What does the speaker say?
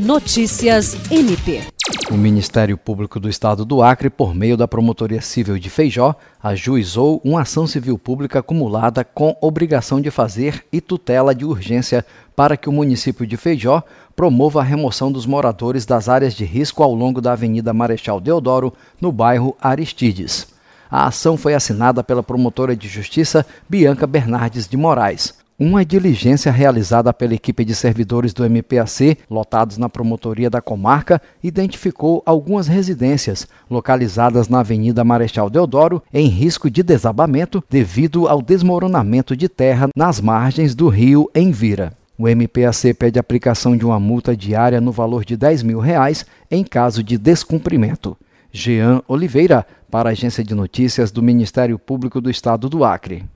Notícias MP. O Ministério Público do Estado do Acre, por meio da Promotoria Civil de Feijó, ajuizou uma ação civil pública acumulada com obrigação de fazer e tutela de urgência para que o município de Feijó promova a remoção dos moradores das áreas de risco ao longo da Avenida Marechal Deodoro, no bairro Aristides. A ação foi assinada pela promotora de justiça Bianca Bernardes de Moraes. Uma diligência realizada pela equipe de servidores do MPAC, lotados na promotoria da comarca, identificou algumas residências localizadas na Avenida Marechal Deodoro em risco de desabamento devido ao desmoronamento de terra nas margens do rio Envira. O MPAC pede aplicação de uma multa diária no valor de 10 mil reais em caso de descumprimento. Jean Oliveira, para a Agência de Notícias do Ministério Público do Estado do Acre.